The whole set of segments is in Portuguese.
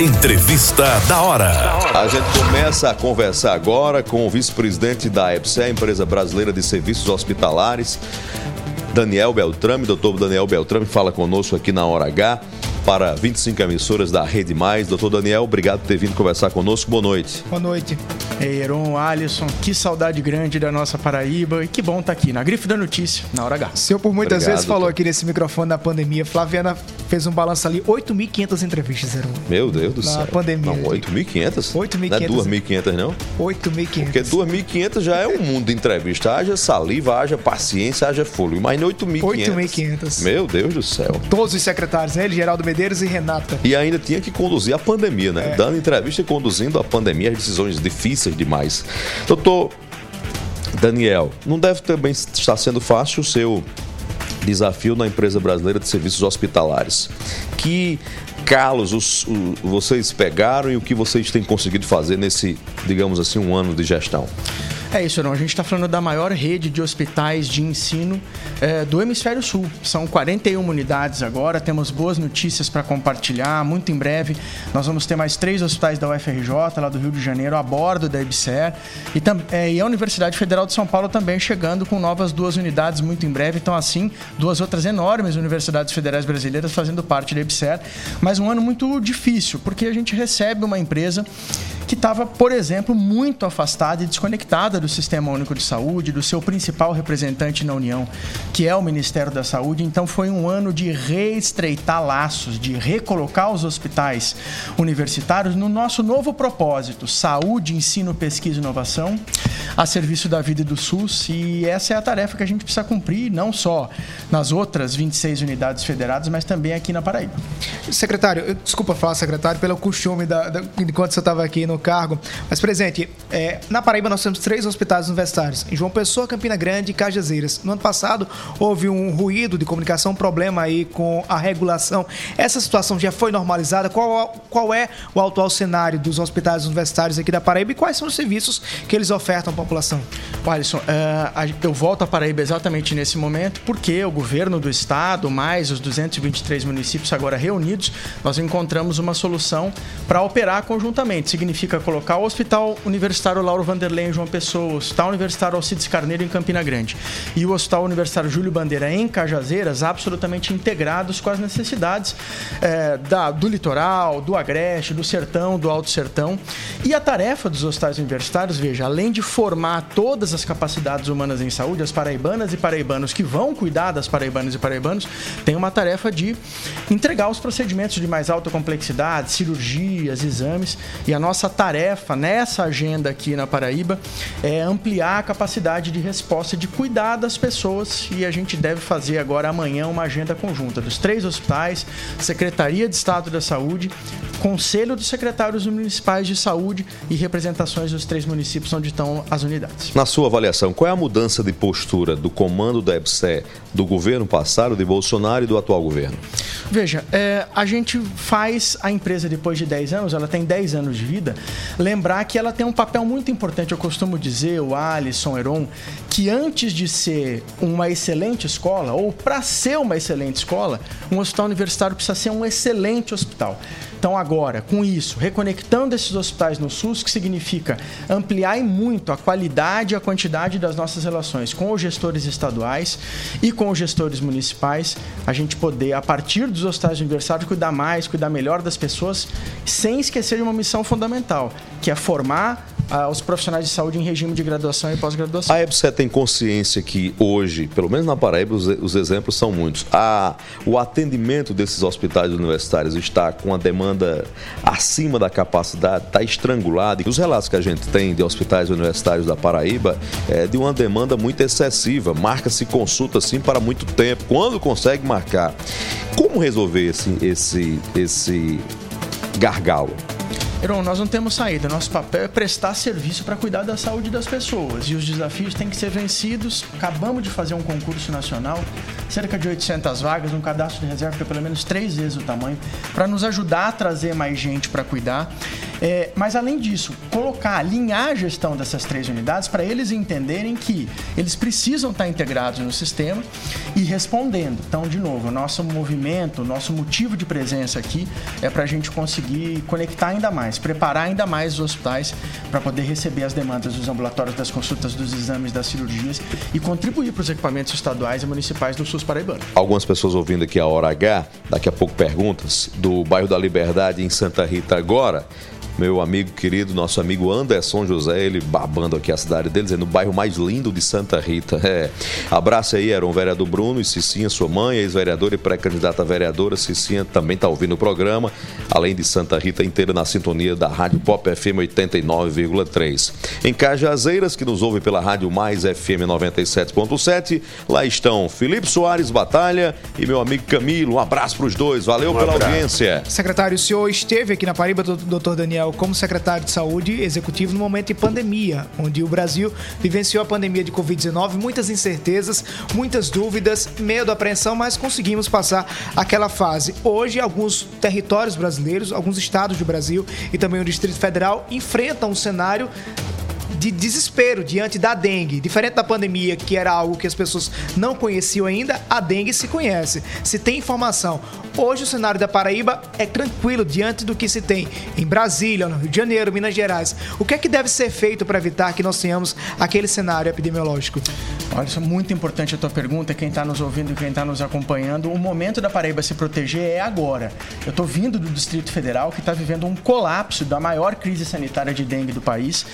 Entrevista da hora. A gente começa a conversar agora com o vice-presidente da EPSE, empresa brasileira de serviços hospitalares, Daniel Beltrame. Doutor Daniel Beltrame fala conosco aqui na Hora H para 25 emissoras da Rede Mais. Doutor Daniel, obrigado por ter vindo conversar conosco. Boa noite. Boa noite. Heron, Alisson, que saudade grande da nossa Paraíba e que bom estar tá aqui na Grife da Notícia, na Hora H. O senhor por muitas obrigado, vezes falou doutor. aqui nesse microfone da pandemia. Flaviana fez um balanço ali, 8.500 entrevistas, Heron. Meu Deus do na céu. Na pandemia. Não, 8.500? 8.500. Não é 2.500 não? 8.500. Porque 2.500 já é um mundo de entrevista. Haja saliva, haja paciência, haja fôlego. Imagina 8.500. 8.500. Meu Deus do céu. Todos os secretários, né? Geraldo Medeiros e Renata. E ainda tinha que conduzir a pandemia, né? É. Dando entrevista e conduzindo a pandemia, as decisões difíceis demais. Doutor Daniel, não deve também estar sendo fácil o seu desafio na empresa brasileira de serviços hospitalares. Que calos os, os, vocês pegaram e o que vocês têm conseguido fazer nesse, digamos assim, um ano de gestão? É isso, não. A gente está falando da maior rede de hospitais de ensino é, do Hemisfério Sul. São 41 unidades agora, temos boas notícias para compartilhar. Muito em breve nós vamos ter mais três hospitais da UFRJ, lá do Rio de Janeiro, a bordo da EBSER. E, é, e a Universidade Federal de São Paulo também chegando com novas duas unidades muito em breve. Então, assim, duas outras enormes universidades federais brasileiras fazendo parte da EBSER. Mas um ano muito difícil, porque a gente recebe uma empresa que estava, por exemplo, muito afastada e desconectada do Sistema Único de Saúde, do seu principal representante na União, que é o Ministério da Saúde. Então foi um ano de reestreitar laços, de recolocar os hospitais universitários no nosso novo propósito: saúde, ensino, pesquisa e inovação, a serviço da vida e do SUS. E essa é a tarefa que a gente precisa cumprir, não só nas outras 26 unidades federadas, mas também aqui na Paraíba. Secretário, desculpa falar, secretário, pelo costume da, da enquanto você estava aqui no cargo. Mas, presente, é, na Paraíba nós temos três hospitais universitários, em João Pessoa, Campina Grande e Cajazeiras. No ano passado houve um ruído de comunicação, um problema aí com a regulação. Essa situação já foi normalizada? Qual, qual é o atual cenário dos hospitais universitários aqui da Paraíba e quais são os serviços que eles ofertam à população? Alisson, uh, eu volto à Paraíba exatamente nesse momento porque o governo do estado, mais os 223 municípios agora reunidos, nós encontramos uma solução para operar conjuntamente. Significa significa colocar o Hospital Universitário Lauro Vanderlei em João Pessoa, o Hospital Universitário Alcides Carneiro em Campina Grande e o Hospital Universitário Júlio Bandeira em Cajazeiras, absolutamente integrados com as necessidades é, da, do litoral, do agreste, do sertão, do alto sertão. E a tarefa dos hospitais universitários, veja, além de formar todas as capacidades humanas em saúde, as paraibanas e paraibanos que vão cuidar das paraibanas e paraibanos, tem uma tarefa de entregar os procedimentos de mais alta complexidade, cirurgias, exames, e a nossa tarefa nessa agenda aqui na Paraíba é ampliar a capacidade de resposta, de cuidar das pessoas e a gente deve fazer agora amanhã uma agenda conjunta dos três hospitais, Secretaria de Estado da Saúde, Conselho dos Secretários Municipais de Saúde e representações dos três municípios onde estão as unidades. Na sua avaliação, qual é a mudança de postura do comando da EBSE do governo passado, de Bolsonaro e do atual governo? Veja, é, a gente faz a empresa depois de 10 anos, ela tem 10 anos de vida, lembrar que ela tem um papel muito importante. Eu costumo dizer, o Alisson Heron, que antes de ser uma excelente escola, ou para ser uma excelente escola, um hospital universitário precisa ser um excelente hospital. Então, agora, com isso, reconectando esses hospitais no SUS, que significa ampliar e muito a qualidade e a quantidade das nossas relações com os gestores estaduais e com os gestores municipais, a gente poder, a partir dos hospitais universitários, cuidar mais, cuidar melhor das pessoas, sem esquecer de uma missão fundamental, que é formar os profissionais de saúde em regime de graduação e pós-graduação. A EBSE tem consciência que hoje, pelo menos na Paraíba, os, os exemplos são muitos. A, o atendimento desses hospitais universitários está com a demanda acima da capacidade, está estrangulado. E os relatos que a gente tem de hospitais universitários da Paraíba é de uma demanda muito excessiva. Marca-se consulta assim para muito tempo. Quando consegue marcar? Como resolver esse, esse, esse gargalo? Heron, nós não temos saída. Nosso papel é prestar serviço para cuidar da saúde das pessoas. E os desafios têm que ser vencidos. Acabamos de fazer um concurso nacional cerca de 800 vagas, um cadastro de reserva que é pelo menos três vezes o tamanho, para nos ajudar a trazer mais gente para cuidar. É, mas além disso, colocar, alinhar a gestão dessas três unidades para eles entenderem que eles precisam estar integrados no sistema e respondendo. Então, de novo, o nosso movimento, o nosso motivo de presença aqui é para a gente conseguir conectar ainda mais, preparar ainda mais os hospitais para poder receber as demandas dos ambulatórios, das consultas, dos exames, das cirurgias e contribuir para os equipamentos estaduais e municipais do SUS paraibano. Algumas pessoas ouvindo aqui a Hora H, daqui a pouco perguntas, do bairro da Liberdade em Santa Rita agora meu amigo querido, nosso amigo Anderson José, ele babando aqui a cidade dele, dizendo o bairro mais lindo de Santa Rita. É. Abraço aí, era um vereador Bruno e Cicinha, sua mãe, ex-vereadora e pré-candidata vereadora. Cicinha também está ouvindo o programa, além de Santa Rita inteira na sintonia da Rádio Pop FM 89,3. Em Cajazeiras, que nos ouve pela Rádio Mais FM 97.7, lá estão Felipe Soares Batalha e meu amigo Camilo. Um abraço para os dois, valeu um pela abraço. audiência. Secretário, o senhor esteve aqui na Paraíba, doutor Daniel como secretário de Saúde executivo no momento de pandemia, onde o Brasil vivenciou a pandemia de Covid-19, muitas incertezas, muitas dúvidas, medo, apreensão, mas conseguimos passar aquela fase. Hoje, alguns territórios brasileiros, alguns estados do Brasil e também o Distrito Federal enfrentam um cenário de desespero diante da dengue. Diferente da pandemia, que era algo que as pessoas não conheciam ainda, a dengue se conhece, se tem informação. Hoje o cenário da Paraíba é tranquilo diante do que se tem em Brasília, no Rio de Janeiro, Minas Gerais. O que é que deve ser feito para evitar que nós tenhamos aquele cenário epidemiológico? Olha, isso é muito importante a tua pergunta, quem está nos ouvindo e quem está nos acompanhando. O momento da Paraíba se proteger é agora. Eu estou vindo do Distrito Federal, que está vivendo um colapso da maior crise sanitária de dengue do país.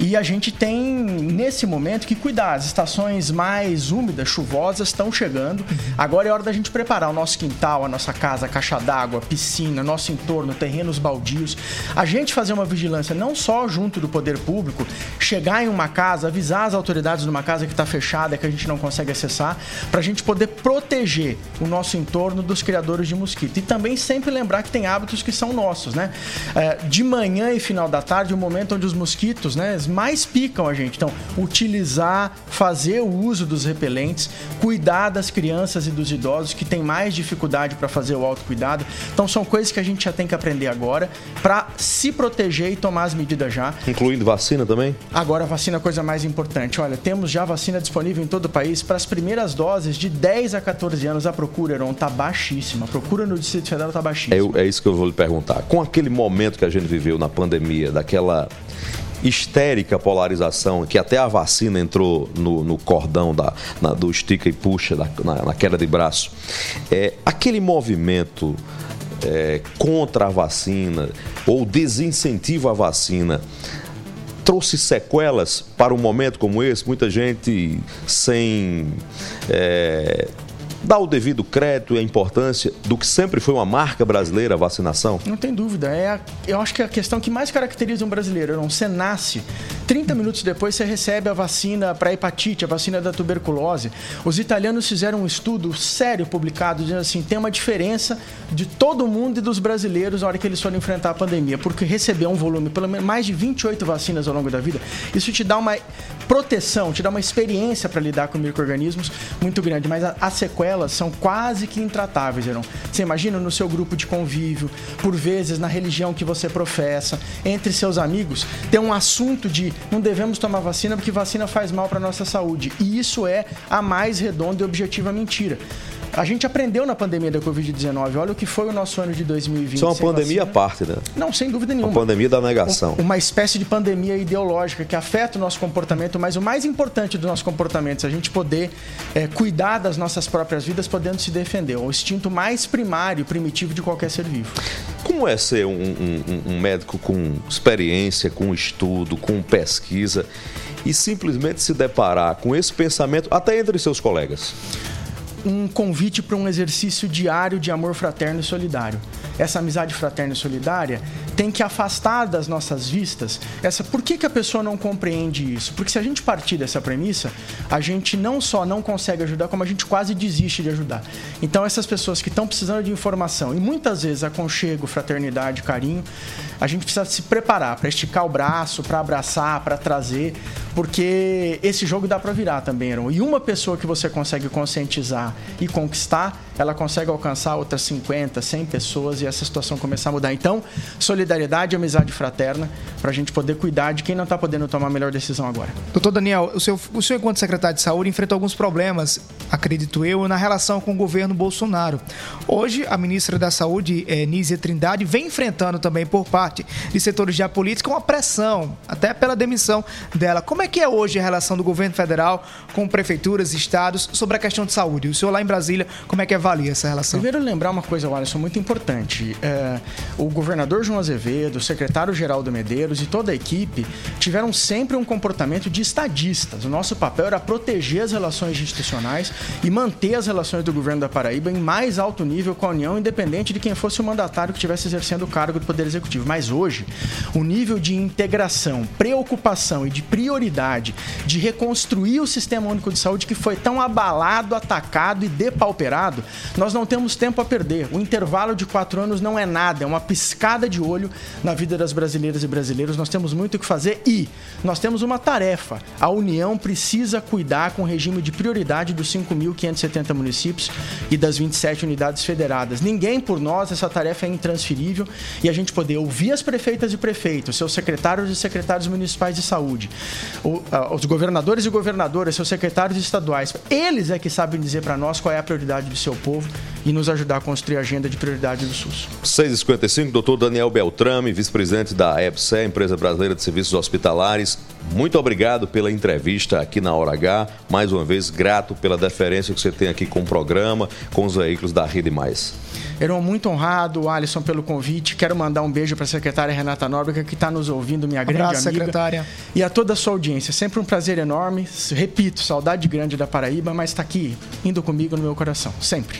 E a gente tem, nesse momento, que cuidar. As estações mais úmidas, chuvosas, estão chegando. Agora é hora da gente preparar o nosso quintal, a nossa casa, a caixa d'água, piscina, nosso entorno, terrenos baldios. A gente fazer uma vigilância não só junto do poder público, chegar em uma casa, avisar as autoridades de uma casa que está fechada, que a gente não consegue acessar, para a gente poder proteger o nosso entorno dos criadores de mosquito. E também sempre lembrar que tem hábitos que são nossos, né? É, de manhã e final da tarde, o momento onde os mosquitos né, mais picam a gente. Então, utilizar, fazer o uso dos repelentes, cuidar das crianças e dos idosos que têm mais dificuldade para fazer o autocuidado. Então, são coisas que a gente já tem que aprender agora para se proteger e tomar as medidas já. Incluindo vacina também? Agora, a vacina é a coisa mais importante. Olha, temos já vacina disponível em todo o país. Para as primeiras doses de 10 a 14 anos, a procura, Heron, está baixíssima. A procura no Distrito Federal está baixíssima. É, é isso que eu vou lhe perguntar. Com aquele momento que a gente viveu na pandemia, daquela histérica polarização, que até a vacina entrou no, no cordão da, na, do estica e puxa, da, na, na, queda de braço. É, aquele movimento é, contra a vacina ou desincentivo à vacina trouxe sequelas para um momento como esse? Muita gente sem. É, dá o devido crédito e a importância do que sempre foi uma marca brasileira, a vacinação? Não tem dúvida. É a, eu acho que é a questão que mais caracteriza um brasileiro. Não, você nasce, 30 minutos depois você recebe a vacina para hepatite, a vacina da tuberculose. Os italianos fizeram um estudo sério publicado dizendo assim, tem uma diferença de todo mundo e dos brasileiros na hora que eles foram enfrentar a pandemia, porque receber um volume, pelo menos mais de 28 vacinas ao longo da vida, isso te dá uma proteção, te dá uma experiência para lidar com micro-organismos muito grande, mas as sequelas são quase que intratáveis, Heron. Você imagina no seu grupo de convívio, por vezes na religião que você professa, entre seus amigos, ter um assunto de não devemos tomar vacina porque vacina faz mal para nossa saúde. E isso é a mais redonda e objetiva mentira. A gente aprendeu na pandemia da Covid-19. Olha o que foi o nosso ano de 2020. Isso é uma pandemia à parte, né? Não, sem dúvida nenhuma. Uma pandemia da negação. Uma espécie de pandemia ideológica que afeta o nosso comportamento, mas o mais importante do nosso comportamento é a gente poder é, cuidar das nossas próprias vidas, podendo se defender. O instinto mais primário, primitivo de qualquer ser vivo. Como é ser um, um, um médico com experiência, com estudo, com pesquisa e simplesmente se deparar com esse pensamento até entre seus colegas? Um convite para um exercício diário de amor fraterno e solidário. Essa amizade fraterna e solidária tem que afastar das nossas vistas essa. Por que, que a pessoa não compreende isso? Porque se a gente partir dessa premissa, a gente não só não consegue ajudar, como a gente quase desiste de ajudar. Então, essas pessoas que estão precisando de informação e muitas vezes aconchego, fraternidade, carinho, a gente precisa se preparar para esticar o braço, para abraçar, para trazer, porque esse jogo dá para virar também, Aaron. E uma pessoa que você consegue conscientizar e conquistar, ela consegue alcançar outras 50, 100 pessoas e essa situação começar a mudar. Então, solidariedade e amizade fraterna para a gente poder cuidar de quem não está podendo tomar a melhor decisão agora. Doutor Daniel, o senhor, o senhor, enquanto secretário de saúde, enfrentou alguns problemas, acredito eu, na relação com o governo Bolsonaro. Hoje, a ministra da Saúde, é, Nízia Trindade, vem enfrentando também por parte de setores da política uma pressão, até pela demissão dela. Como é que é hoje a relação do governo federal com prefeituras e estados sobre a questão de saúde? O senhor lá em Brasília, como é que avalia essa relação? Primeiro, lembrar uma coisa, Alisson, muito importante. É, o governador João Azevedo, o secretário-geral do Medeiros e toda a equipe tiveram sempre um comportamento de estadistas. O nosso papel era proteger as relações institucionais e manter as relações do governo da Paraíba em mais alto nível com a União, independente de quem fosse o mandatário que estivesse exercendo o cargo do Poder Executivo. Mas hoje, o nível de integração, preocupação e de prioridade de reconstruir o Sistema Único de Saúde que foi tão abalado, atacado e depauperado, nós não temos tempo a perder. O intervalo de quatro anos não é nada, é uma piscada de olho na vida das brasileiras e brasileiros. Nós temos muito o que fazer e nós temos uma tarefa. A União precisa cuidar com o regime de prioridade dos 5.570 municípios e das 27 unidades federadas. Ninguém por nós, essa tarefa é intransferível e a gente poder ouvir as prefeitas e prefeitos, seus secretários e secretários municipais de saúde, os governadores e governadoras, seus secretários estaduais, eles é que sabem dizer para nós qual é a prioridade do seu povo e nos ajudar a construir a agenda de prioridade do SUS. 6h55, doutor Daniel Beltrame, vice-presidente da EBSE, Empresa Brasileira de Serviços Hospitalares. Muito obrigado pela entrevista aqui na Hora H. Mais uma vez, grato pela deferência que você tem aqui com o programa, com os veículos da Rede Mais. Eram muito honrado, Alisson, pelo convite. Quero mandar um beijo para a secretária Renata Nóbrega, que está nos ouvindo, minha grande Abraço, amiga. secretária. E a toda a sua audiência. Sempre um prazer enorme. Repito, saudade grande da Paraíba, mas está aqui, indo comigo no meu coração. Sempre.